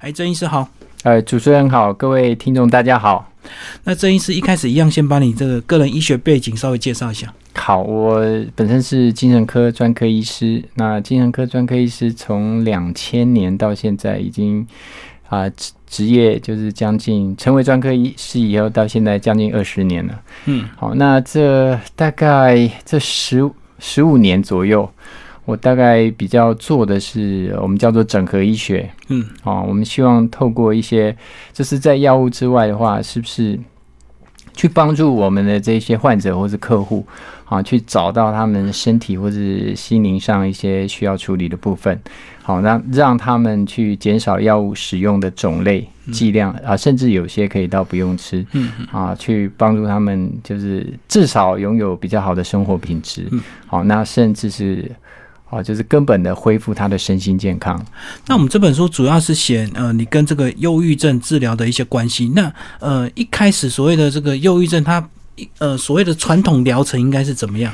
哎，郑医师好。呃，主持人好，各位听众大家好。那郑医师一开始一样，先把你这个个人医学背景稍微介绍一下。好，我本身是精神科专科医师。那精神科专科医师从两千年到现在，已经啊职职业就是将近成为专科医师以后，到现在将近二十年了。嗯，好，那这大概这十十五年左右。我大概比较做的是我们叫做整合医学，嗯，啊，我们希望透过一些，就是在药物之外的话，是不是去帮助我们的这些患者或是客户，啊，去找到他们身体或是心灵上一些需要处理的部分，好，让让他们去减少药物使用的种类、剂量啊，甚至有些可以到不用吃，嗯，啊，去帮助他们就是至少拥有比较好的生活品质，好，那甚至是。哦，就是根本的恢复他的身心健康。那我们这本书主要是写呃，你跟这个忧郁症治疗的一些关系。那呃，一开始所谓的这个忧郁症，它呃所谓的传统疗程应该是怎么样？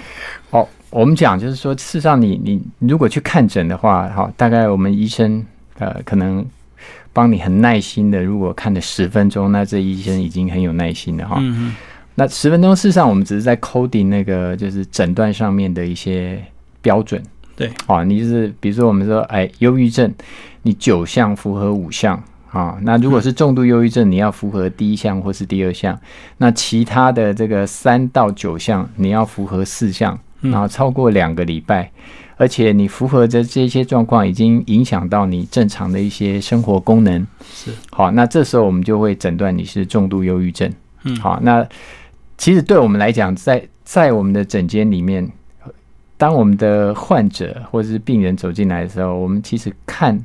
哦，我们讲就是说，事实上你你如果去看诊的话，哈，大概我们医生呃可能帮你很耐心的，如果看了十分钟，那这医生已经很有耐心了哈。嗯那十分钟，事实上我们只是在 coding 那个就是诊断上面的一些标准。对，啊，你就是比如说我们说，哎，忧郁症，你九项符合五项啊，那如果是重度忧郁症，你要符合第一项或是第二项，那其他的这个三到九项你要符合四项，然后超过两个礼拜，而且你符合的这些状况已经影响到你正常的一些生活功能，是。好，那这时候我们就会诊断你是重度忧郁症。嗯，好，那其实对我们来讲，在在我们的诊间里面。当我们的患者或者是病人走进来的时候，我们其实看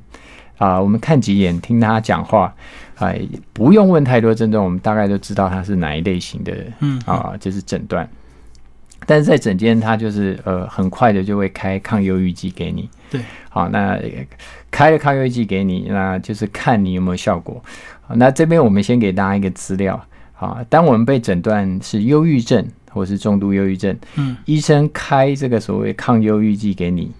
啊，我们看几眼，听他讲话，哎，不用问太多症状，我们大概都知道他是哪一类型的，嗯啊，就是诊断。但是在诊间，他就是呃，很快的就会开抗忧郁剂给你。对，好，那开了抗忧郁剂给你，那就是看你有没有效果。那这边我们先给大家一个资料，啊，当我们被诊断是忧郁症。或是重度忧郁症，嗯，医生开这个所谓抗忧郁剂给你，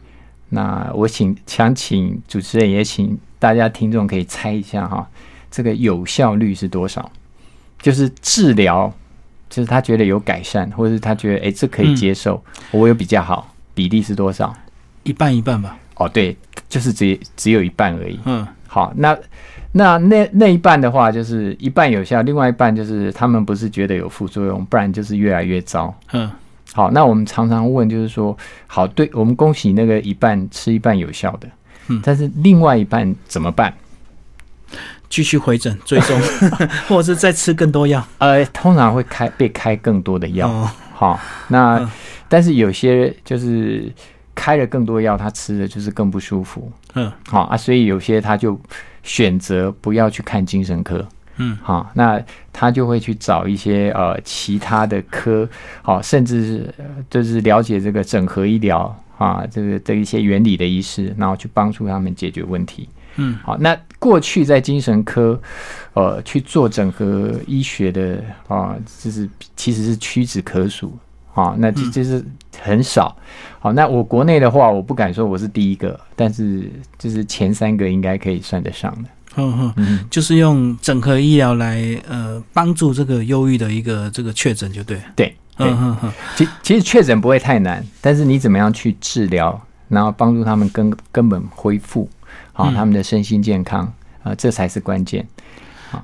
那我请想请主持人也请大家听众可以猜一下哈，这个有效率是多少？就是治疗，就是他觉得有改善，或者是他觉得哎这可以接受，我有比较好，比例是多少？一半一半吧。哦，对，就是只只有一半而已。嗯，好，那。那那那一半的话，就是一半有效，另外一半就是他们不是觉得有副作用，不然就是越来越糟。嗯，好，那我们常常问，就是说，好，对我们恭喜那个一半吃一半有效的，嗯，但是另外一半怎么办？继续回诊追踪，或者是再吃更多药？呃，通常会开被开更多的药。好，那但是有些就是开了更多药，他吃的就是更不舒服。嗯，好啊，所以有些他就。选择不要去看精神科，嗯，好，那他就会去找一些呃其他的科，好，甚至是就是了解这个整合医疗啊，这个的一些原理的医师，然后去帮助他们解决问题，嗯，好，那过去在精神科，呃，去做整合医学的啊，就是其实是屈指可数。啊，那这就是很少。好，那我国内的话，我不敢说我是第一个，但是就是前三个应该可以算得上的。嗯嗯，就是用整合医疗来呃帮助这个忧郁的一个这个确诊，就对。对，嗯嗯嗯。其其实确诊不会太难，但是你怎么样去治疗，然后帮助他们根根本恢复，好他们的身心健康啊，这才是关键。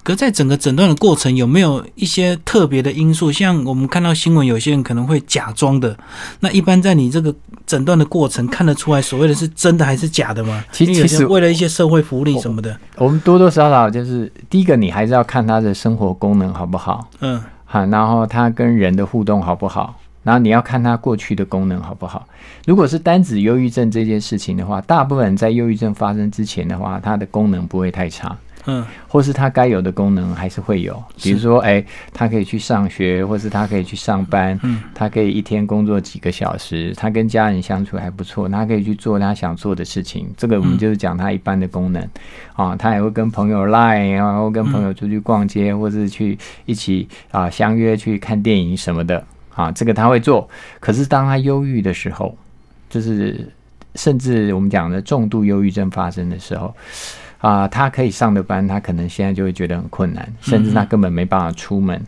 可在整个诊断的过程，有没有一些特别的因素？像我们看到新闻，有些人可能会假装的。那一般在你这个诊断的过程，看得出来所谓的是真的还是假的吗？其其实为了一些社会福利什么的，我们多多少少就是第一个，你还是要看他的生活功能好不好？嗯，好，然后他跟人的互动好不好？然后你要看他过去的功能好不好？如果是单指忧郁症这件事情的话，大部分人在忧郁症发生之前的话，他的功能不会太差。嗯，或是他该有的功能还是会有，比如说，哎，他可以去上学，或是他可以去上班，嗯，他可以一天工作几个小时，他跟家人相处还不错，他可以去做他想做的事情。这个我们就是讲他一般的功能啊，他也会跟朋友 line，然后跟朋友出去逛街，或是去一起啊相约去看电影什么的啊，这个他会做。可是当他忧郁的时候，就是甚至我们讲的重度忧郁症发生的时候。啊、他可以上的班，他可能现在就会觉得很困难，甚至他根本没办法出门。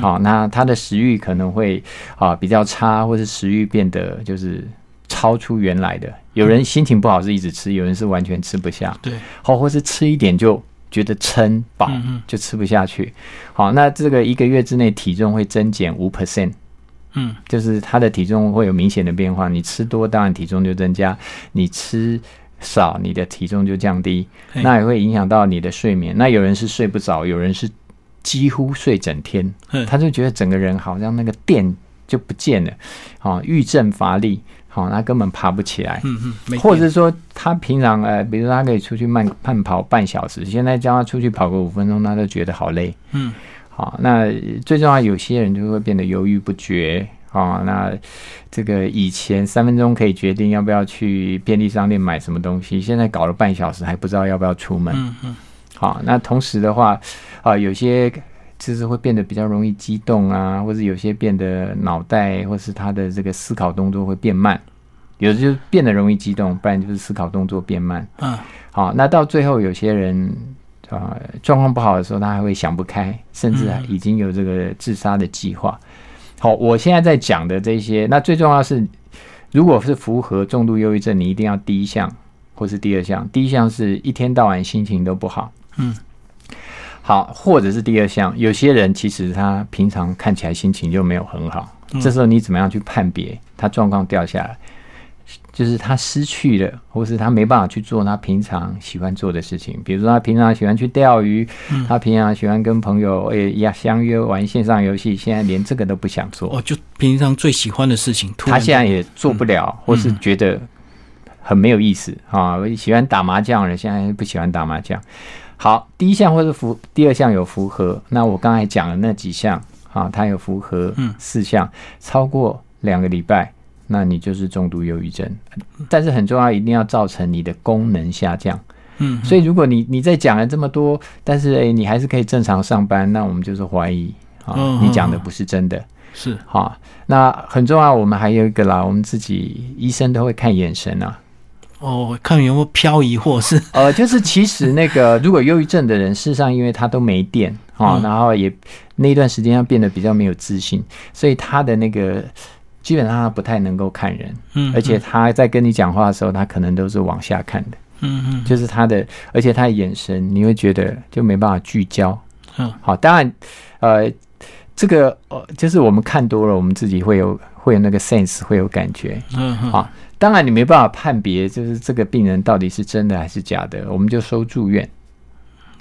好、那他的食欲可能会啊、比较差，或是食欲变得就是超出原来的。有人心情不好是一直吃，有人是完全吃不下。对，好，或是吃一点就觉得撑饱，就吃不下去。好，那这个一个月之内体重会增减五 percent，嗯就是他的体重会有明显的变化。你吃多，当然体重就增加；你吃少，你的体重就降低。那也会影响到你的睡眠。那有人是睡不着，有人是几乎睡整天，嗯他就觉得整个人好像那个电就不见了，啊，郁症乏力，好、他根本爬不起来。嗯嗯，或者说他平常呃，比如说他可以出去慢慢跑半小时，现在叫他出去跑个五分钟，他都觉得好累。嗯好，那最重要，有些人就会变得犹豫不决。啊，那这个以前三分钟可以决定要不要去便利商店买什么东西，现在搞了半小时还不知道要不要出门。嗯嗯好，那同时的话，啊、有些就是会变得比较容易激动啊，或者有些变得脑袋或是他的这个思考动作会变慢，有的就变得容易激动，不然就是思考动作变慢。嗯好，那到最后有些人啊状况不好的时候，他还会想不开，甚至嗯已经有这个自杀的计划。好，我现在在讲的这些，那最重要是，如果是符合重度忧郁症，你一定要第一项或是第二项。第一项是一天到晚心情都不好，嗯，好，或者是第二项，有些人其实他平常看起来心情就没有很好，嗯这时候你怎么样去判别他状况掉下来？就是他失去了，或是他没办法去做他平常喜欢做的事情，比如说他平常喜欢去钓鱼，嗯他平常喜欢跟朋友诶呀相约玩线上游戏，现在连这个都不想做。哦，就平常最喜欢的事情，突然他现在也做不了，或是觉得很没有意思啊。喜欢打麻将的人现在不喜欢打麻将。好，第一项或是符，第二项有符合。那我刚才讲的那几项啊，它有符合嗯四项，超过两个礼拜，那你就是重度忧郁症。但是很重要，一定要造成你的功能下降。嗯，所以如果你你在讲了这么多，但是诶、你还是可以正常上班，那我们就是怀疑啊，嗯你讲的不是真的。是好，那很重要。我们还有一个啦，我们自己医生都会看眼神啊。哦，看有没有漂移或是呃，就是其实那个如果忧郁症的人，事实上因为他都没电啊、嗯然后也那一段时间要变得比较没有自信，所以他的那个基本上他不太能够看人，嗯，而且他在跟你讲话的时候，他可能都是往下看的，嗯嗯就是他的，而且他的眼神你会觉得就没办法聚焦。嗯好，当然，呃，这个呃，就是我们看多了，我们自己会有会有那个 sense，会有感觉。嗯嗯好当然，你没办法判别，就是这个病人到底是真的还是假的，我们就收住院。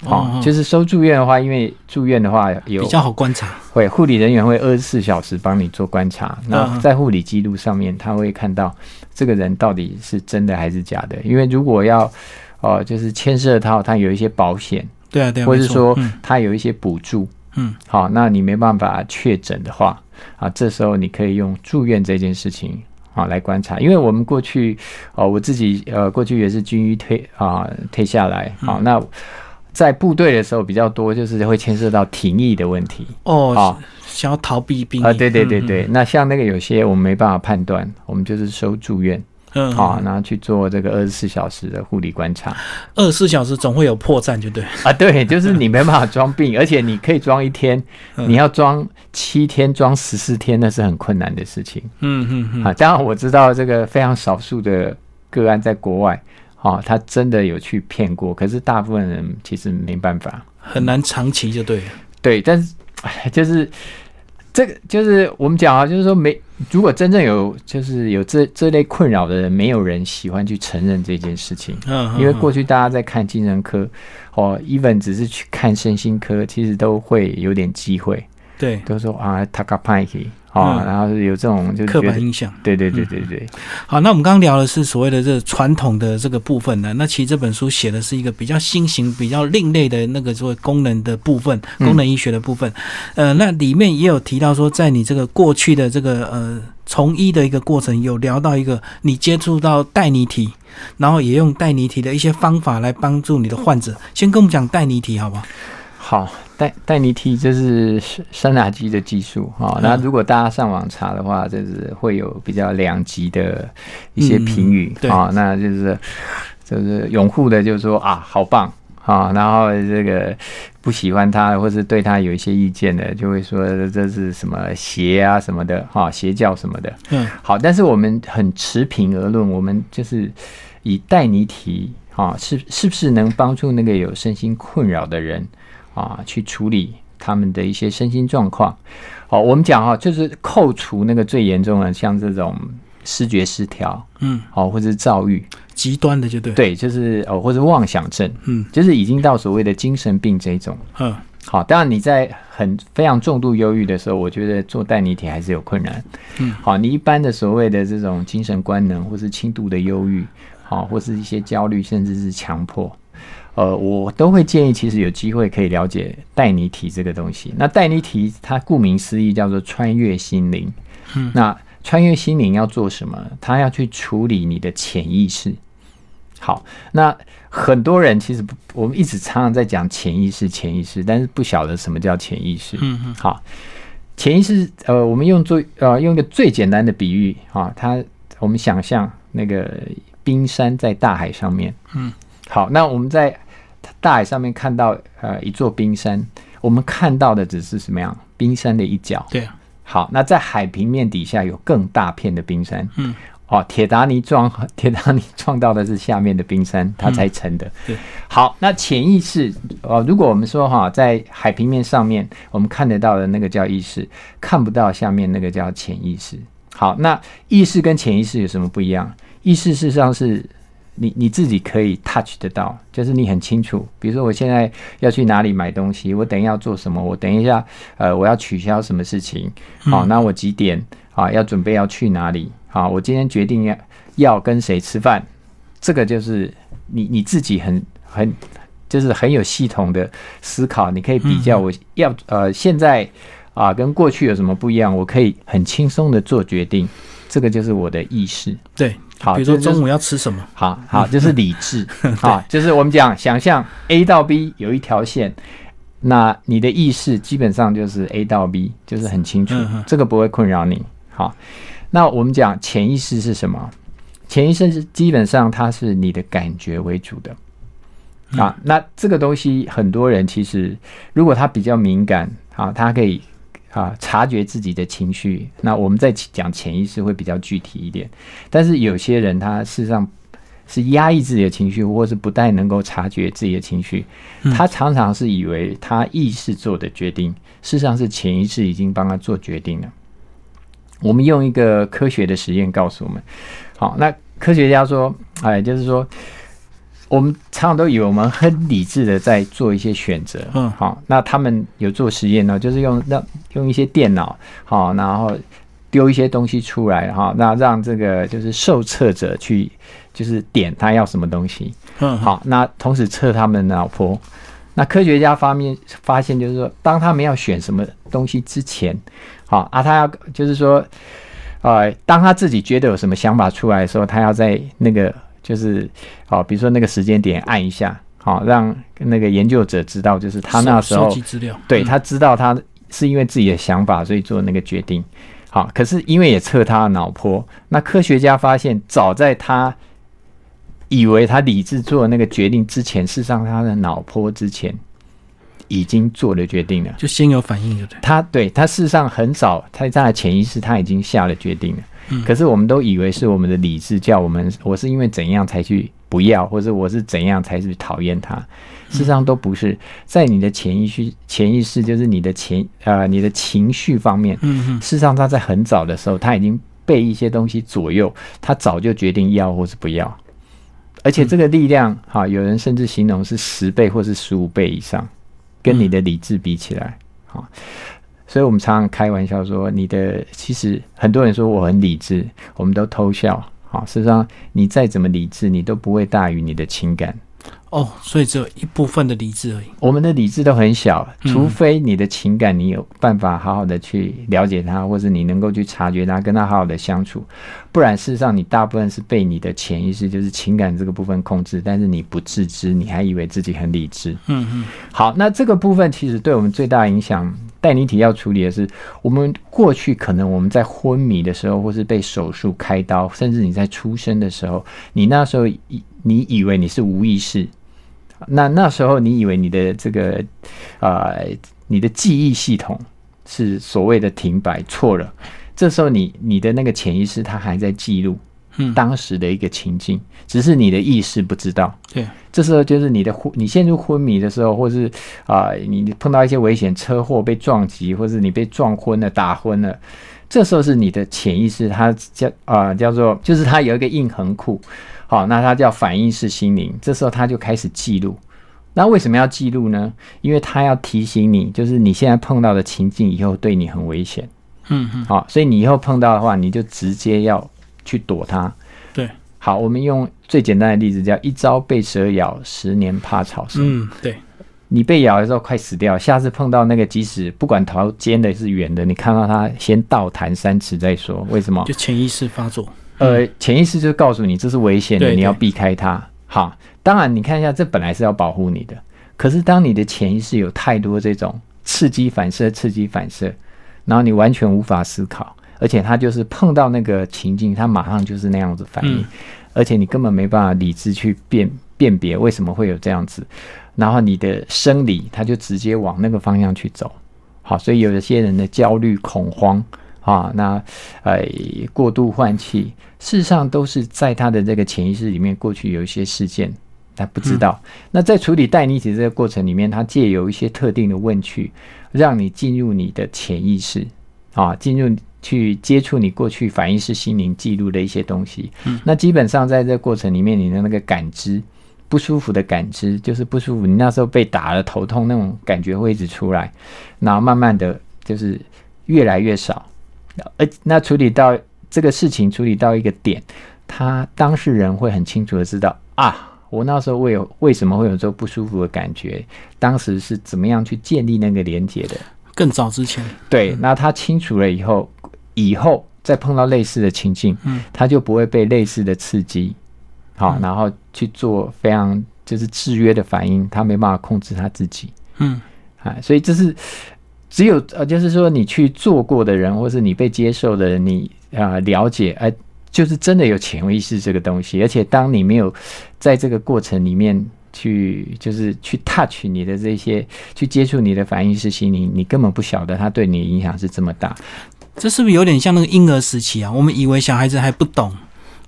好、哦就是收住院的话，因为住院的话有比较好观察，会护理人员会二十四小时帮你做观察，那嗯。在护理记录上面，他会看到这个人到底是真的还是假的。因为如果要呃，就是牵涉到他有一些保险，对啊对啊，或是说嗯。他有一些补助，嗯。好，那你没办法确诊的话，啊，这时候你可以用住院这件事情啊来观察，因为我们过去，哦，我自己呃过去也是军医退啊退下来，好、嗯。那在部队的时候比较多，就是会牵涉到停役的问题。哦啊，想要逃避兵啊，役对对对。嗯对，那像那个有些我们没办法判断，我们就是收住院嗯啊，嗯。然后去做这个二十四小时的护理观察。二十四小时总会有破绽，就对，啊，对，就是你没办法装病，而且你可以装一天，嗯。你要装七天、装十四天，那是很困难的事情。嗯嗯嗯。啊，当然我知道这个非常少数的个案在国外，啊，他真的有去骗过，可是大部分人其实没办法。很难长期就对了，对，但是哎就是这个就是我们讲啊，就是说没，如果真正有就是有这这类困扰的人，没有人喜欢去承认这件事情。嗯，因为嗯。过去大家在看精神科，哦，even 只是去看身心科，其实都会有点机会，对。都说啊 t a k a p a k 啊，嗯然后有这种就刻，板印象。对对对对对，好，那我们刚刚聊的是所谓的这传统的这个部分呢，那其实这本书写的是一个比较新型、比较另类的那个所谓功能的部分，嗯功能医学的部分。呃，那里面也有提到说，在你这个过去的这个呃从医的一个过程，有聊到一个你接触到带尼体，然后也用带尼体的一些方法来帮助你的患者。先跟我们讲带尼体好不好？好，带带尼提这是山山打机的技术哈。嗯那、如果大家上网查的话，就是会有比较两极的一些评语啊、那就是就是拥护的，就是说啊，好棒啊啊，然后这个不喜欢他或是对他有一些意见的，就会说这是什么邪啊什么的哈，邪教什么的。嗯，好，但是我们很持平而论，我们就是以带你体啊，是是不是能帮助那个有身心困扰的人啊，去处理他们的一些身心状况？好，我们讲哈，就是扣除那个最严重的，像这种视觉失调，嗯，好，或者是躁郁，极端的就对，，对，就是哦，或者妄想症，嗯就是已经到所谓的精神病这一种。嗯好，当然你在很非常重度忧郁的时候，我觉得做代理体还是有困难。嗯，好，你一般的所谓的这种精神官能，或是轻度的忧郁，好，或是一些焦虑，甚至是强迫，呃，我都会建议，其实有机会可以了解带你体这个东西。那带你体，它顾名思义叫做穿越心灵。嗯，那穿越心灵要做什么？它要去处理你的潜意识。好，那很多人其实，我们一直常常在讲潜意识，潜意识，但是不晓得什么叫潜意识。嗯嗯好，潜意识，呃，我们用最呃用一个最简单的比喻啊，它我们想象那个冰山在大海上面，嗯，好，那我们在大海上面看到呃一座冰山，我们看到的只是什么样？冰山的一角。对啊，好，那在海平面底下有更大片的冰山。嗯，哦，铁达尼撞 铁达尼撞到的是下面的冰山，它才沉的。对，好，那潜意识哦，如果我们说哈，在海平面上面我们看得到的那个叫意识，看不到下面那个叫潜意识。好，那意识跟潜意识有什么不一样？意识事实上是你你自己可以 touch 得到，就是你很清楚，比如说我现在要去哪里买东西，我等一下要做什么，我等一下呃我要取消什么事情，好，那我几点啊要准备要去哪里？好，我今天决定要要跟谁吃饭，这个就是你你自己很很就是很有系统的思考，你可以比较我要呃现在啊跟过去有什么不一样，我可以很轻松的做决定，这个就是我的意识。对，好，比如说中午要吃什么，好好，就是理智 好，就是我们讲想象 A 到 B 有一条线，那你的意识基本上就是 A 到 B，就是很清楚这个不会困扰你。好，那我们讲潜意识是什么？潜意识是基本上它是你的感觉为主的。啊，那这个东西很多人其实如果他比较敏感啊，他可以啊察觉自己的情绪。那我们在讲潜意识会比较具体一点，但是有些人他事实上是压抑自己的情绪，或是不太能够察觉自己的情绪，他常常是以为他意识做的决定，事实上是潜意识已经帮他做决定了。我们用一个科学的实验告诉我们，好，那科学家说，哎，就是说。我们常常都以为我们很理智的在做一些选择，嗯。好，那他们有做实验呢，就是用让用一些电脑，好，然后丢一些东西出来，哈，那让这个就是受测者去就是点他要什么东西，嗯，好，那同时测他们的脑波。那科学家发面发现，就是说，当他们要选什么东西之前，好啊，他要就是说，呃，当他自己觉得有什么想法出来的时候，他要在那个就是，好，比如说那个时间点按一下，好，让那个研究者知道，就是他那时候对他知道他是因为自己的想法，所以做那个决定。好，可是因为也测他的脑波，那科学家发现，早在他以为他理智做那个决定之前，事实上他的脑波之前已经做了决定了。就先有反应，对不对？他对他事实上很少，他在潜意识他已经下了决定了。嗯可是我们都以为是我们的理智叫我们，我是因为怎样才去不要，或者我是怎样才去讨厌他。事实上都不是，在你的潜意识，潜意识就是你的情呃你的情绪方面。事实上他在很早的时候，他已经被一些东西左右，他早就决定要或是不要。而且这个力量，哈，有人甚至形容是十倍或是十五倍以上，跟你的理智比起来，哈。所以我们常常开玩笑说，你的其实很多人说我很理智，我们都偷笑。好，事实上你再怎么理智，你都不会大于你的情感。哦，所以只有一部分的理智而已。我们的理智都很小，嗯除非你的情感你有办法好好的去了解他，或者你能够去察觉他，跟他好好的相处，不然事实上你大部分是被你的潜意识，就是情感这个部分控制，但是你不自知，你还以为自己很理智。嗯嗯好，那这个部分其实对我们最大影响，带你体要处理的是，我们过去可能我们在昏迷的时候，或是被手术开刀，甚至你在出生的时候，你那时候以你以为你是无意识，那那时候你以为你的这个呃你的记忆系统是所谓的停摆，错了。这时候你你的那个潜意识它还在记录，当时的一个情境，只是你的意识不知道。对，这时候就是你的昏，你陷入昏迷的时候，或是啊、你碰到一些危险车祸被撞击，或是你被撞昏了、打昏了，这时候是你的潜意识，它叫啊、叫做就是它有一个印痕库，好，那它叫反应式心灵，这时候它就开始记录。那为什么要记录呢？因为它要提醒你，就是你现在碰到的情境以后对你很危险。嗯嗯，好，所以你以后碰到的话，你就直接要去躲它。对，好，我们用最简单的例子，叫一朝被蛇咬，十年怕草绳。嗯，对，你被咬的时候快死掉，下次碰到那个，即使不管头尖的是圆的，你看到它先倒弹三尺再说。为什么就？潜意识发作。呃，潜意识就告诉你这是危险的，你要避开它。好，当然你看一下，这本来是要保护你的，可是当你的潜意识有太多这种刺激反射、刺激反射，然后你完全无法思考，而且他就是碰到那个情境，他马上就是那样子反应，嗯而且你根本没办法理智去辨辨别为什么会有这样子，然后你的生理他就直接往那个方向去走。好，所以有一些人的焦虑、恐慌啊，那呃过度换气，事实上都是在他的这个潜意识里面，过去有一些事件他不知道。那在处理带你体这个过程里面，他借由一些特定的问句，让你进入你的潜意识啊，进入去接触你过去反应式心灵记录的一些东西。那基本上在这个过程里面，你的那个感知。不舒服的感知就是不舒服，你那时候被打了头痛那种感觉会一直出来，然后慢慢的就是越来越少，而那处理到这个事情处理到一个点，他当事人会很清楚的知道啊，我那时候会有为什么会有这种不舒服的感觉，当时是怎么样去建立那个连接的。更早之前，对，那他清楚了以后，以后再碰到类似的情境，嗯，他就不会被类似的刺激，好，然后去做非常就是制约的反应，他没办法控制他自己。嗯啊，所以这是只有呃，就是说你去做过的人，或是你被接受的人，你啊、了解，哎、就是真的有潜意识这个东西，而且当你没有在这个过程里面去，就是去 touch 你的这些，去接触你的反应式心灵，你根本不晓得它对你影响是这么大。这是不是有点像那个婴儿时期啊？我们以为小孩子还不懂，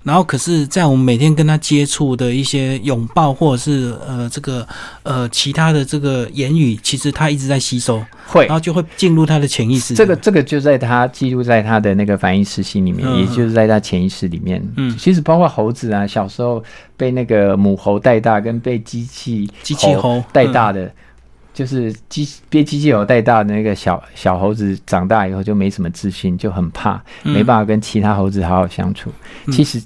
然后可是，在我们每天跟他接触的一些拥抱，或者是呃这个呃其他的这个言语，其实他一直在吸收，会然后就会进入他的潜意识。这个这个就在他记录在他的那个反应式心里面，嗯也就是在他潜意识里面。嗯其实包括猴子啊，小时候被那个母猴带大，跟被机器机器猴嗯带大的，就是机被机器狗带大的那个小小猴子，长大以后就没什么自信，就很怕，嗯没办法跟其他猴子好好相处。嗯其实。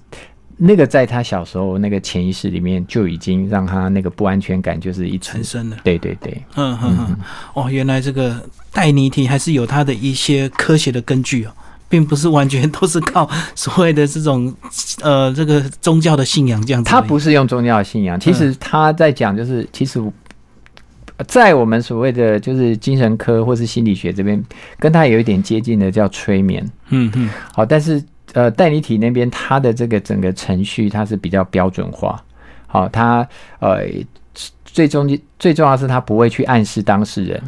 那个在他小时候那个潜意识里面就已经让他那个不安全感就是一直产生了。对对对，嗯嗯嗯，哦，原来这个带泥体还是有它的一些科学的根据哦，并不是完全都是靠所谓的这种呃这个宗教的信仰这样子。他不是用宗教的信仰，其实他在讲就是，其实在我们所谓的就是精神科或是心理学这边，跟他有一点接近的叫催眠。嗯嗯好，但是呃，代理体那边它的这个整个程序它是比较标准化。好，它呃最终最重要的是它不会去暗示当事人，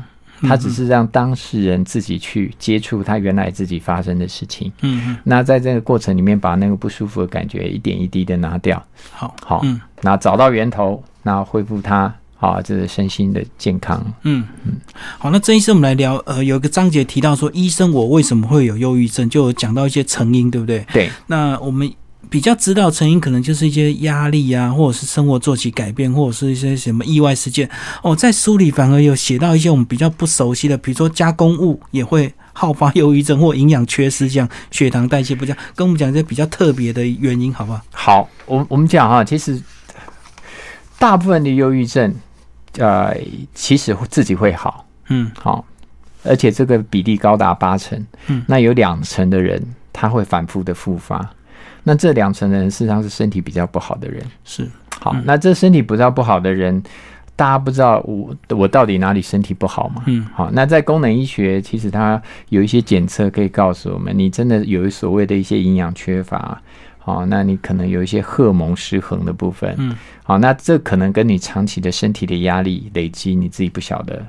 他只是让当事人自己去接触他原来自己发生的事情。嗯嗯，那在这个过程里面，把那个不舒服的感觉一点一滴的拿掉。好，好，嗯那找到源头，那恢复他啊，这是身心的健康。嗯嗯，好，那郑医生，我们来聊，呃，有一个章节提到说，医生我为什么会有忧郁症，就讲到一些成因，对不对？对，那我们比较知道成因，可能就是一些压力啊，或者是生活作息改变，或者是一些什么意外事件。哦，在书里反而有写到一些我们比较不熟悉的，比如说加工物也会好发忧郁症，或营养缺失，这样血糖代谢不佳，跟我们讲一些比较特别的原因，好不好？好，我我们讲哈，其实大部分的忧郁症，呃，其实自己会好，嗯好，而且这个比例高达八成。嗯那有两成的人他会反复的复发，那这两成的人事实上是身体比较不好的人。是，好，嗯那这身体比较不好的人，大家不知道我我到底哪里身体不好嘛？嗯好，那在功能医学，其实它有一些检测可以告诉我们，你真的有所谓的一些营养缺乏，好，那你可能有一些荷尔蒙失衡的部分，嗯，好，那这可能跟你长期的身体的压力累积，你自己不晓得，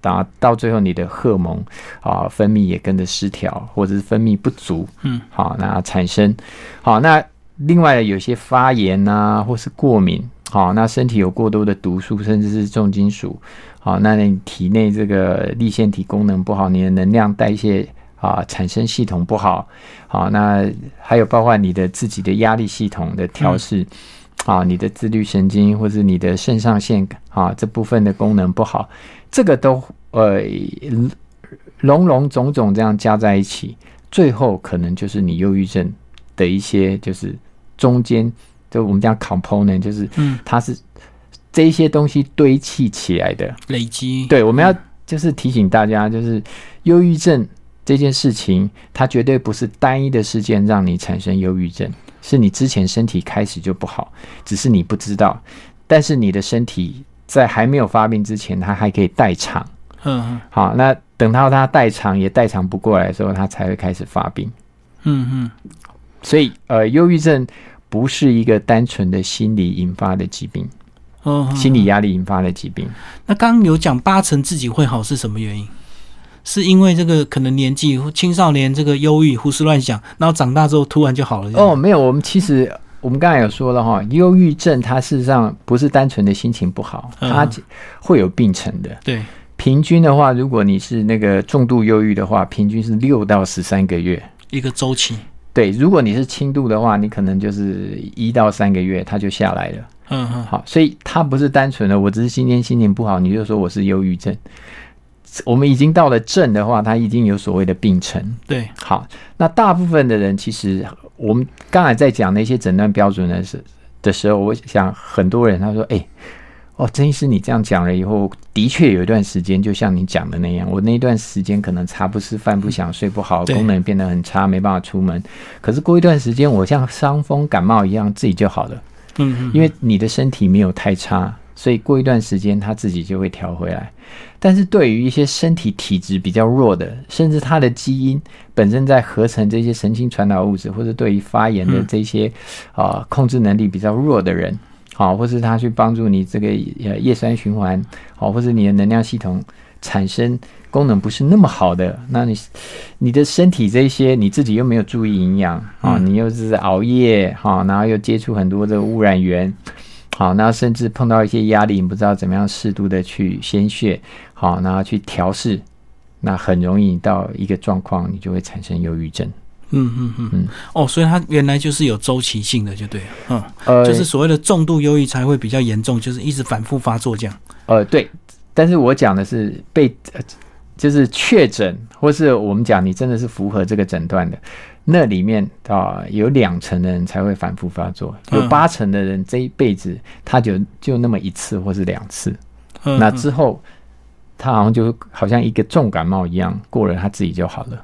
到到最后你的荷尔蒙啊分泌也跟着失调，或者是分泌不足，嗯，好，那产生。好，那另外有些发炎啊，或是过敏，好，那身体有过多的毒素，甚至是重金属，好，那你体内这个立腺体功能不好，你的能量代谢啊产生系统不好，好，那还有包括你的自己的压力系统的调试，啊，你的自律神经或是你的肾上腺啊这部分的功能不好，这个都呃种种种种这样加在一起，最后可能就是你忧郁症的一些就是中间，就我们讲 component，就是嗯，它是这一些东西堆砌起来的。累积，对，我们要就是提醒大家，就是忧郁症这件事情，它绝对不是单一的事件让你产生忧郁症，是你之前身体开始就不好，只是你不知道。但是你的身体在还没有发病之前，它还可以代偿。嗯嗯好，那等到它代偿也代偿不过来的时候，它才会开始发病。嗯嗯，所以，呃，忧郁症不是一个单纯的心理引发的疾病，嗯，嗯心理压力引发的疾病。那刚刚有讲八成自己会好是什么原因？是因为这个可能年纪青少年这个忧郁胡思乱想，然后长大之后突然就好了。哦，，没有，我们其实我们刚才有说了哈，忧郁症它事实上不是单纯的心情不好，嗯它会有病程的。对，平均的话，如果你是那个重度忧郁的话，平均是六到十三个月。一个周期。对，如果你是轻度的话，你可能就是一到三个月它就下来了。嗯嗯，好，所以它不是单纯的我只是今天心情不好，你就说我是忧郁症。我们已经到了症的话，它已经有所谓的病程。对，好，那大部分的人其实我们刚才在讲那些诊断标准的时的时候，我想很多人他说：“哎、哦，曾医师你这样讲了以后，的确有一段时间，就像你讲的那样，我那段时间可能茶不思饭不想睡不好，功能变得很差，没办法出门。可是过一段时间，我像伤风感冒一样，自己就好了。嗯嗯，因为你的身体没有太差，所以过一段时间它自己就会调回来。但是对于一些身体体质比较弱的，甚至它的基因本身在合成这些神经传导物质，或者对于发炎的这些啊、控制能力比较弱的人，好、或是他去帮助你这个呃叶酸循环，好、或者你的能量系统产生功能不是那么好的，那你你的身体这些你自己又没有注意营养啊，嗯你又是熬夜哈、然后又接触很多的污染源。好，那甚至碰到一些压力，你不知道怎么样适度的去宣泄，好，然后去调试，那很容易到一个状况，你就会产生忧郁症。嗯嗯嗯嗯哦，所以它原来就是有周期性的，就对了。嗯，呃，就是所谓的重度忧郁才会比较严重，就是一直反复发作这样。呃，对，但是我讲的是被，呃就是确诊，或是我们讲你真的是符合这个诊断的，那里面啊、有两成的人才会反复发作，有嗯八成的人这一辈子他就就那么一次或是两次，那之后他好像就好像一个重感冒一样，过了他自己就好了。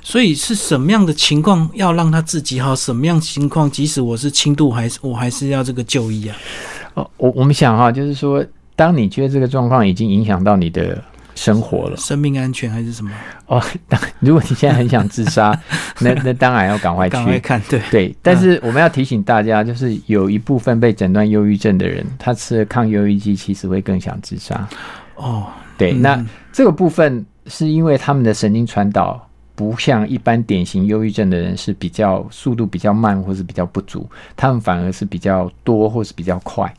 所以是什么样的情况要让他自己好？什么样情况，即使我是轻度，还是我还是要这个就医啊？哦，我我们想哈，就是说，当你觉得这个状况已经影响到你的生活了，生命安全还是什么？哦，当如果你现在很想自杀，那那当然要赶快去。赶快看，对，对，但是我们要提醒大家，就是有一部分被诊断忧郁症的人，他吃了抗忧郁剂，其实会更想自杀。哦，对，嗯那这个部分是因为他们的神经传导不像一般典型忧郁症的人是比较速度比较慢或是比较不足，他们反而是比较多或是比较快。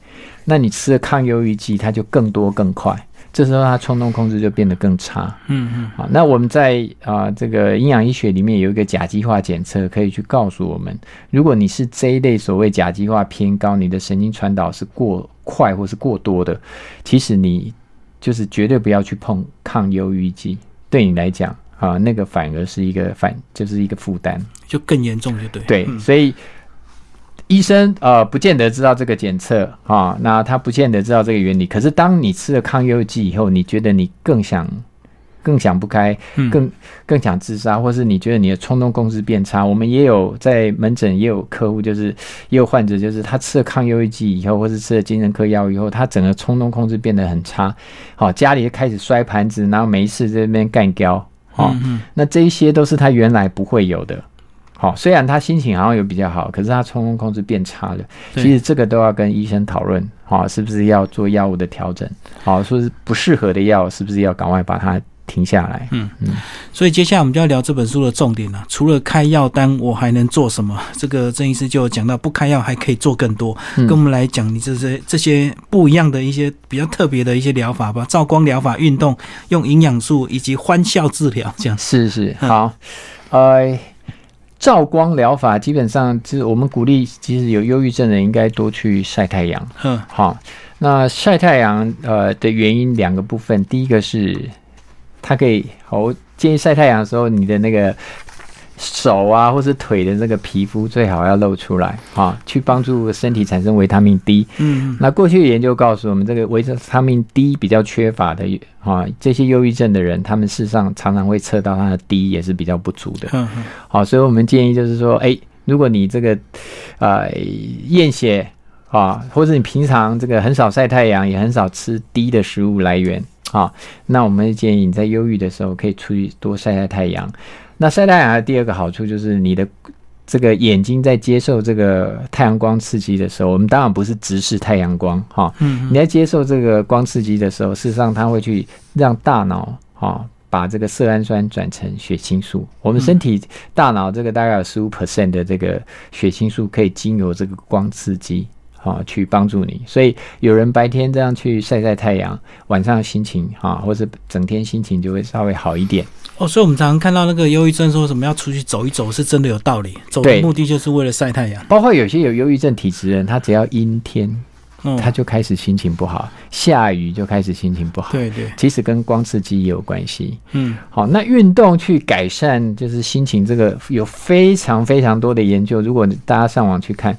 那你吃了抗忧郁剂，它就更多更快，这时候他冲动控制就变得更差。嗯嗯好，那我们在啊、这个营养医学里面有一个甲基化检测，可以去告诉我们，如果你是这一类所谓甲基化偏高，你的神经传导是过快或是过多的，其实你就是绝对不要去碰抗忧郁剂，对你来讲啊、那个反而是一个反就是一个负担。就更严重，就对。对，嗯所以医生呃不见得知道这个检测啊，那他不见得知道这个原理。可是当你吃了抗忧郁剂以后，你觉得你更想更想不开，嗯更更想自杀，或是你觉得你的冲动控制变差。我们也有在门诊也有客户，就是也有患者，就是他吃了抗忧郁剂以后，或是吃了精神科药以后，他整个冲动控制变得很差，好、家里就开始摔盘子，然后没事在那边干胶，哦，嗯嗯那这一些都是他原来不会有的。好，虽然他心情好像有比较好，可是他冲动控制变差了。对其实这个都要跟医生讨论，好，是不是要做药物的调整？好，说是不适合的药，是不是要赶快把它停下来？嗯嗯所以接下来我们就要聊这本书的重点了。除了开药单，我还能做什么？这个郑医师就讲到，不开药还可以做更多。嗯跟我们来讲，你这些这些不一样的一些比较特别的一些疗法吧，照光疗法、运动、用营养素以及欢笑治疗，这样。是是嗯好，呃，照光疗法基本上就是我们鼓励，其实有忧郁症的人应该多去晒太阳。嗯好，那晒太阳呃的原因两个部分，第一个是它可以，好我建议晒太阳的时候，你的那个手啊或是腿的这个皮肤最好要露出来啊，去帮助身体产生维他命 D。嗯那过去的研究告诉我们，这个维他命 D 比较缺乏的啊，这些忧郁症的人，他们事实上常常会测到他的 D 也是比较不足的。嗯嗯好，所以我们建议就是说，哎，如果你这个呃验血啊，或者你平常这个很少晒太阳，也很少吃低的食物来源啊，那我们建议你在忧郁的时候可以出去多晒晒太阳。那晒太阳的第二个好处就是你的。这个眼睛在接受这个太阳光刺激的时候，我们当然不是直视太阳光哈，嗯你在接受这个光刺激的时候，事实上它会去让大脑啊、把这个色氨酸转成血清素。我们身体大脑这个大概有十五 percent 的这个血清素可以经由这个光刺激。啊，去帮助你，所以有人白天这样去晒晒太阳，晚上心情啊，或者整天心情就会稍微好一点。哦，所以我们常常看到那个忧郁症说什么要出去走一走，是真的有道理。走的目的就是为了晒太阳。包括有些有忧郁症体质的人，他只要阴天，嗯，他就开始心情不好；下雨就开始心情不好。对对，其实跟光刺激也有关系。嗯好，那运动去改善就是心情，这个有非常非常多的研究。如果大家上网去看，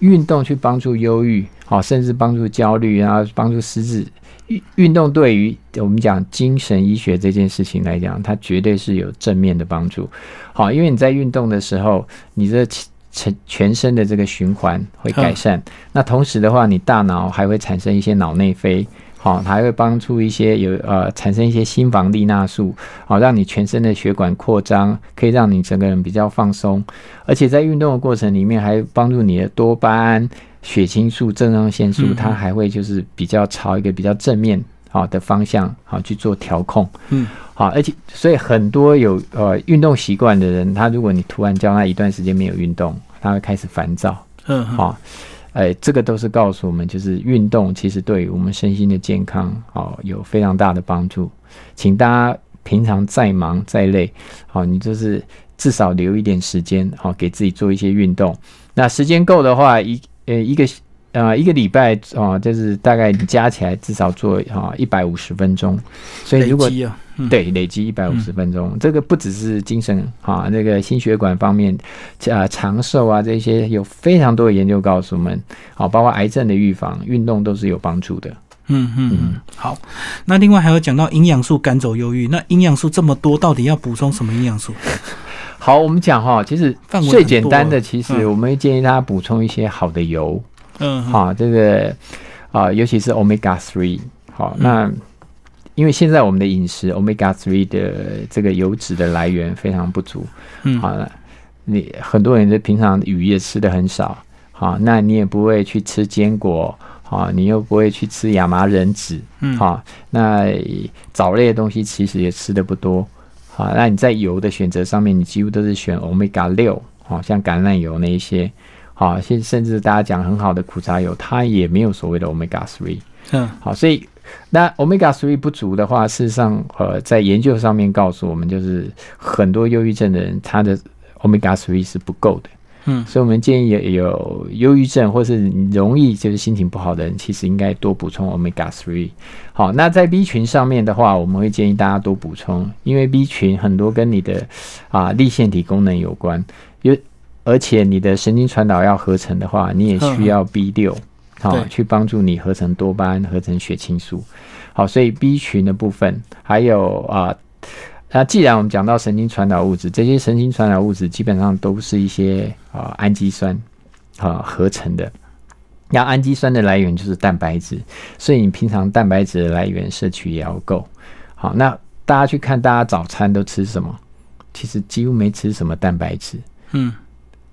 运动去帮助忧郁，好，甚至帮助焦虑，然后帮助失智。运运动对于我们讲精神医学这件事情来讲，它绝对是有正面的帮助。好，因为你在运动的时候，你这全全身的这个循环会改善。那同时的话，你大脑还会产生一些脑内啡。好、还会帮助一些有呃产生一些心房利纳素，好、让你全身的血管扩张，可以让你整个人比较放松，而且在运动的过程里面，还帮助你的多巴胺、血清素、正上腺素，嗯它还会就是比较朝一个比较正面好、的方向好、去做调控。嗯，好，而且所以很多有呃运动习惯的人，他如果你突然叫他一段时间没有运动，他会开始烦躁。嗯嗯好、哎，这个都是告诉我们，就是运动其实对于我们身心的健康，哦，有非常大的帮助。请大家平常再忙再累，好、你就是至少留一点时间，好、给自己做一些运动。那时间够的话，一呃一个呃一个礼拜啊、就是大概你加起来至少做啊一百五十分钟。所以如果对，累积一百五十分钟，这个不只是精神啊，那个心血管方面，啊长寿啊这些有非常多的研究告诉我们，好，包括癌症的预防，运动都是有帮助的。嗯嗯嗯，好。那另外还有讲到营养素赶走忧郁，那营养素这么多，到底要补充什么营养素？好，我们讲哈，其实最简单的，其实嗯。我们会建议大家补充一些好的油，嗯，啊，这个啊，尤其是 omega three，好，嗯。那因为现在我们的饮食 omega three 的这个油脂的来源非常不足，嗯。好了，你很多人的平常鱼也吃的很少，好，那你也不会去吃坚果，好，你又不会去吃亚麻仁籽，嗯。好，那藻类的东西其实也吃的不多，好，那你在油的选择上面，你几乎都是选 omega 六，好，像橄榄油那一些，好，甚甚至大家讲很好的苦茶油，它也没有所谓的 omega three，嗯。好，所以那 omega three 不足的话，事实上，呃，在研究上面告诉我们，就是很多忧郁症的人，他的 omega three 是不够的。嗯所以我们建议有有忧郁症或是容易就是心情不好的人，其实应该多补充 omega three。好，那在 B 群上面的话，我们会建议大家多补充，因为 B 群很多跟你的啊立腺体功能有关，有而且你的神经传导要合成的话，你也需要 B 六。好、对去帮助你合成多巴胺、合成血清素。好，所以 B 群的部分还有啊，那既然我们讲到神经传导物质，这些神经传导物质基本上都是一些啊氨基酸啊合成的。那氨基酸的来源就是蛋白质，所以你平常蛋白质的来源摄取也要够。好，那大家去看大家早餐都吃什么？其实几乎没吃什么蛋白质。嗯，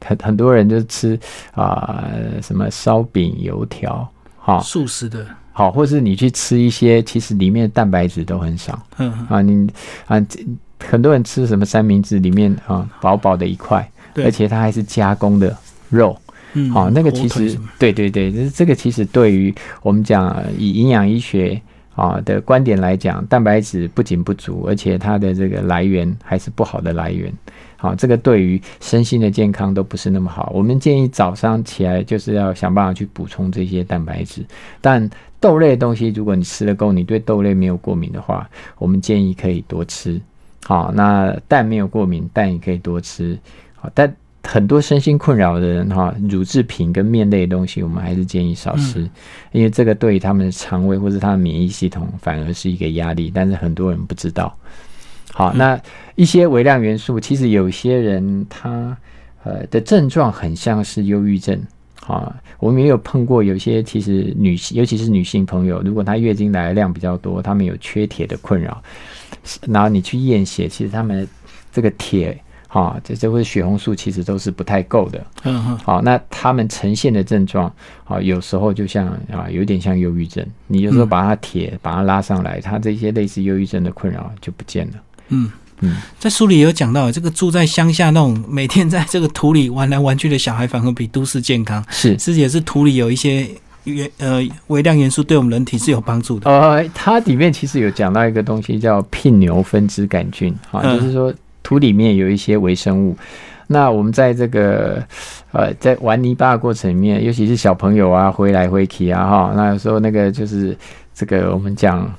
很很多人就吃啊、什么烧饼、油条，哈、素食的，好，或是你去吃一些其实里面的蛋白质都很少嗯啊，你啊，这很多人吃什么三明治里面啊薄薄的一块，而且它还是加工的肉，嗯，好、那个其实对对对，这这个其实对于我们讲呃以营养医学啊的观点来讲，蛋白质不仅不足，而且它的这个来源还是不好的来源。好、这个对于身心的健康都不是那么好。我们建议早上起来就是要想办法去补充这些蛋白质。但豆类的东西，如果你吃的够，你对豆类没有过敏的话，我们建议可以多吃。好，那蛋没有过敏，蛋也可以多吃。好，但很多身心困扰的人哈，乳制品跟面类的东西，我们还是建议少吃，因为这个对于他们的肠胃或者他的免疫系统反而是一个压力，但是很多人不知道。好，那一些微量元素，其实有些人他呃的症状很像是忧郁症。啊，我们也有碰过有些其实女性，尤其是女性朋友，如果她月经来的量比较多，她们有缺铁的困扰，然后你去验血，其实她们这个铁啊，这这或者血红素其实都是不太够的。嗯哼好，那他们呈现的症状啊，有时候就像啊，有点像忧郁症。你有时候把它铁把它拉上来，它这些类似忧郁症的困扰就不见了。嗯嗯，在书里有讲到，这个住在乡下那种每天在这个土里玩来玩去的小孩，反而比都市健康。是，是也是土里有一些元呃微量元素，对我们人体是有帮助的。呃，它里面其实有讲到一个东西叫聘牛分支杆菌啊，嗯就是说土里面有一些微生物。那我们在这个呃，在玩泥巴的过程里面，尤其是小朋友啊，挥来挥去啊，哈，那有时候那个就是这个我们讲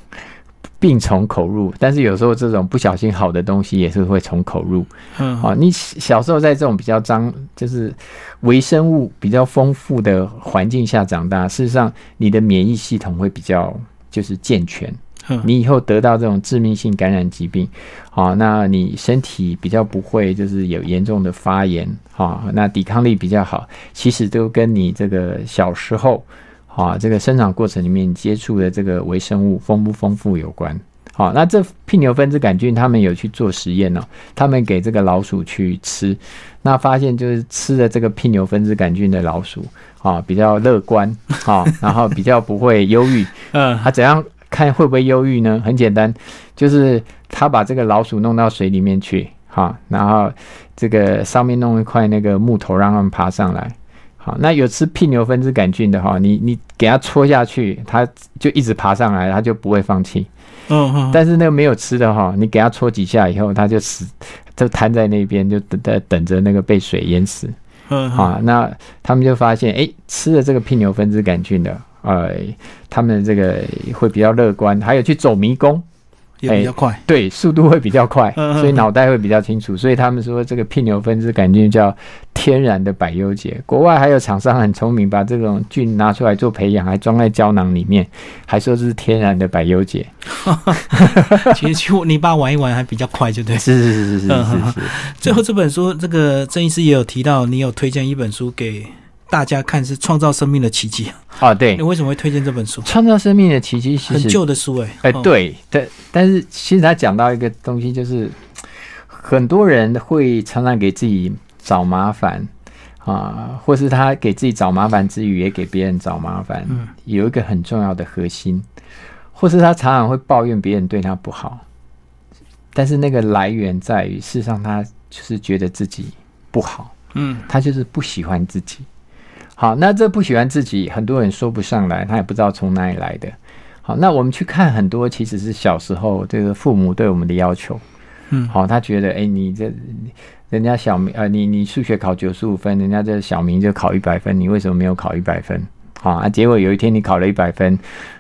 病从口入，但是有时候这种不小心好的东西也是会从口入。嗯，啊，你小时候在这种比较脏，就是微生物比较丰富的环境下长大，事实上你的免疫系统会比较就是健全。嗯你以后得到这种致命性感染疾病，啊，那你身体比较不会就是有严重的发炎，啊，那抵抗力比较好，其实都跟你这个小时候，啊，这个生长过程里面接触的这个微生物丰不丰富有关。好，那这聘牛分支杆菌他们有去做实验哦，他们给这个老鼠去吃，那发现就是吃了这个聘牛分支杆菌的老鼠啊，比较乐观啊，然后比较不会忧郁。嗯他怎样看会不会忧郁呢？很简单，就是他把这个老鼠弄到水里面去，哈，然后这个上面弄一块那个木头让它们爬上来。好，那有吃屁牛分支杆菌的哈，你你给它戳下去，它就一直爬上来，它就不会放弃。嗯嗯，但是那个没有吃的哈，你给它戳几下以后，它就死，就瘫在那边，就等等等着那个被水淹死。嗯啊，那他们就发现，哎，吃了这个屁牛分支杆菌的，呃，他们这个会比较乐观，还有去走迷宫，也比较快。对，速度会比较快，所以脑袋会比较清楚，所以他们说这个屁牛分支杆菌叫天然的百忧解。国外还有厂商很聪明，把这种菌拿出来做培养，还装在胶囊里面，还说这是天然的百忧解。其实去泥巴玩一玩还比较快，就对。是是是是是是，最后这本书，这个郑医师也有提到，你有推荐一本书给大家看，是《创造生命的奇迹》。啊，对你，为什么会推荐这本书？创造生命的奇迹其很旧的书哎、哎、哦，对，但但是其实他讲到一个东西，就是很多人会常常给自己找麻烦啊，或是他给自己找麻烦之余，也给别人找麻烦。嗯有一个很重要的核心，或是他常常会抱怨别人对他不好，但是那个来源在于，事实上他就是觉得自己不好。嗯他就是不喜欢自己。好，那这不喜欢自己，很多人说不上来，他也不知道从哪里来的。好，那我们去看很多，其实是小时候这个父母对我们的要求。嗯，好，他觉得，哎、你这人家小明，呃，你你数学考九十五分，人家这小明就考一百分，你为什么没有考一百分？好啊，结果有一天你考了一百分，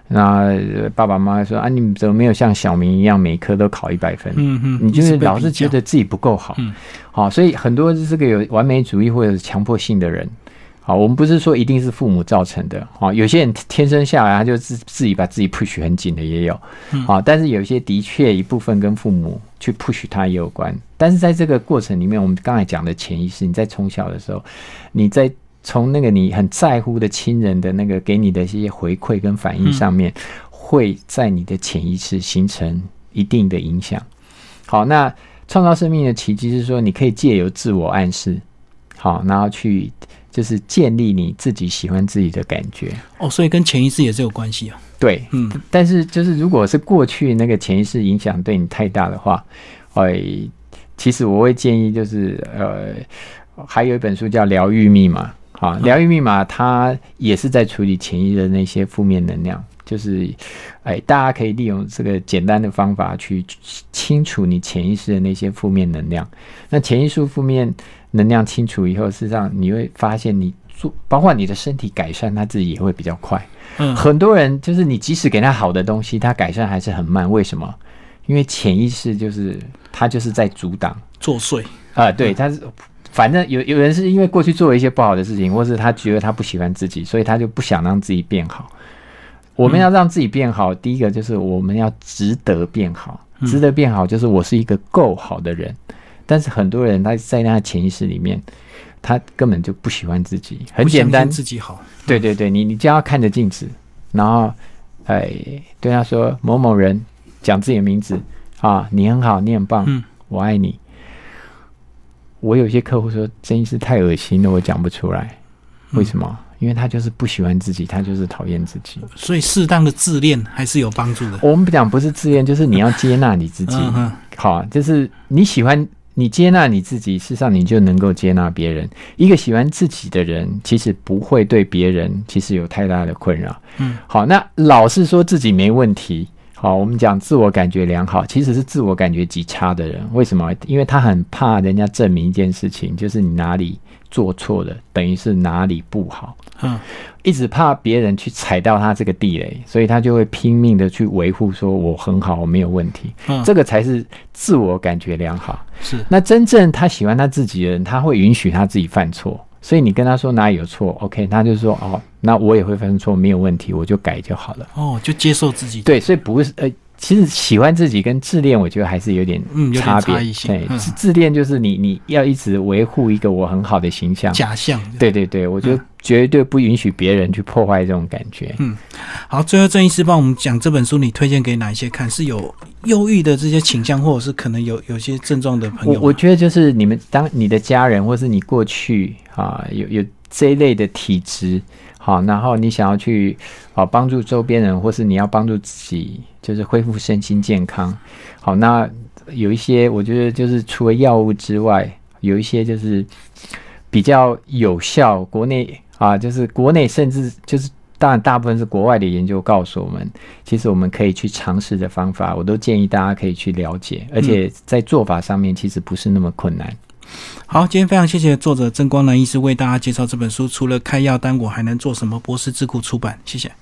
那呃爸爸妈妈说啊，你怎么没有像小明一样每科都考一百分？嗯嗯，你就是老是觉得自己不够好，嗯好，所以很多这个有完美主义或者是强迫性的人，好，我们不是说一定是父母造成的，好，有些人天生下来他就自自己把自己 push 很紧的也有，嗯好，但是有些的确一部分跟父母去 push 他也有关，但是在这个过程里面，我们刚才讲的潜意识，你在从小的时候，你在从那个你很在乎的亲人的那个给你的一些回馈跟反应上面，会在你的潜意识形成一定的影响。好，那创造生命的奇迹是说，你可以借由自我暗示，好，然后去就是建立你自己喜欢自己的感觉。哦，所以跟潜意识也是有关系啊。对，嗯，但是就是如果是过去那个潜意识影响对你太大的话，哎，其实我会建议就是呃，还有一本书叫《疗愈密码》啊，《疗愈密码》它也是在处理潜意识的那些负面能量。就是，哎，大家可以利用这个简单的方法去清除你潜意识的那些负面能量。那潜意识负面能量清除以后，事实上你会发现，你做包括你的身体改善，它自己也会比较快。嗯，很多人就是你即使给他好的东西，他改善还是很慢。为什么？因为潜意识就是他就是在阻挡作祟啊。对，他是反正有有人是因为过去做了一些不好的事情，或是他觉得他不喜欢自己，所以他就不想让自己变好。我们要让自己变好，第一个就是我们要值得变好，值得变好就是我是一个够好的人。但是很多人他在那潜意识里面，他根本就不喜欢自己，很简单，自己好。对对对，你你就要看着镜子，然后哎对他说某某人讲自己的名字啊，你很好，你很棒，嗯，我爱你。我有些客户说真意是太恶心了，我讲不出来，为什么？因为他就是不喜欢自己，他就是讨厌自己，所以适当的自恋还是有帮助的。我们不讲不是自恋，就是你要接纳你自己。嗯好，就是你喜欢你接纳你自己，事实上你就能够接纳别人。一个喜欢自己的人，其实不会对别人其实有太大的困扰。嗯，好，那老是说自己没问题，好，我们讲自我感觉良好，其实是自我感觉极差的人。为什么？因为他很怕人家证明一件事情，就是你哪里做错了，等于是哪里不好。嗯，一直怕别人去踩到他这个地雷，所以他就会拼命的去维护，说我很好，我没有问题。嗯，这个才是自我感觉良好。是，那真正他喜欢他自己的人，他会允许他自己犯错。所以你跟他说哪里有错，OK，他就说哦，那我也会犯错，没有问题，我就改就好了。哦，就接受自己。对，所以不是呃。其实喜欢自己跟自恋，我觉得还是有点差别。对，自恋就是你你要一直维护一个我很好的形象，假象。对对对，我就绝对不允许别人去破坏这种感觉。嗯，好，最后郑医师帮我们讲这本书，你推荐给哪一些看？是有忧郁的这些倾向，或者是可能有有些症状的朋友？我我觉得就是你们当你的家人，或是你过去啊有有这一类的体质。好，然后你想要去啊帮助周边人，或是你要帮助自己，就是恢复身心健康。好，那有一些我觉得就是除了药物之外，有一些就是比较有效。国内啊，就是国内甚至就是当然大部分是国外的研究告诉我们，其实我们可以去尝试的方法，我都建议大家可以去了解，而且在做法上面其实不是那么困难。好，今天非常谢谢作者郑光南医师为大家介绍这本书。除了开药单，我还能做什么？博士智库出版，谢谢。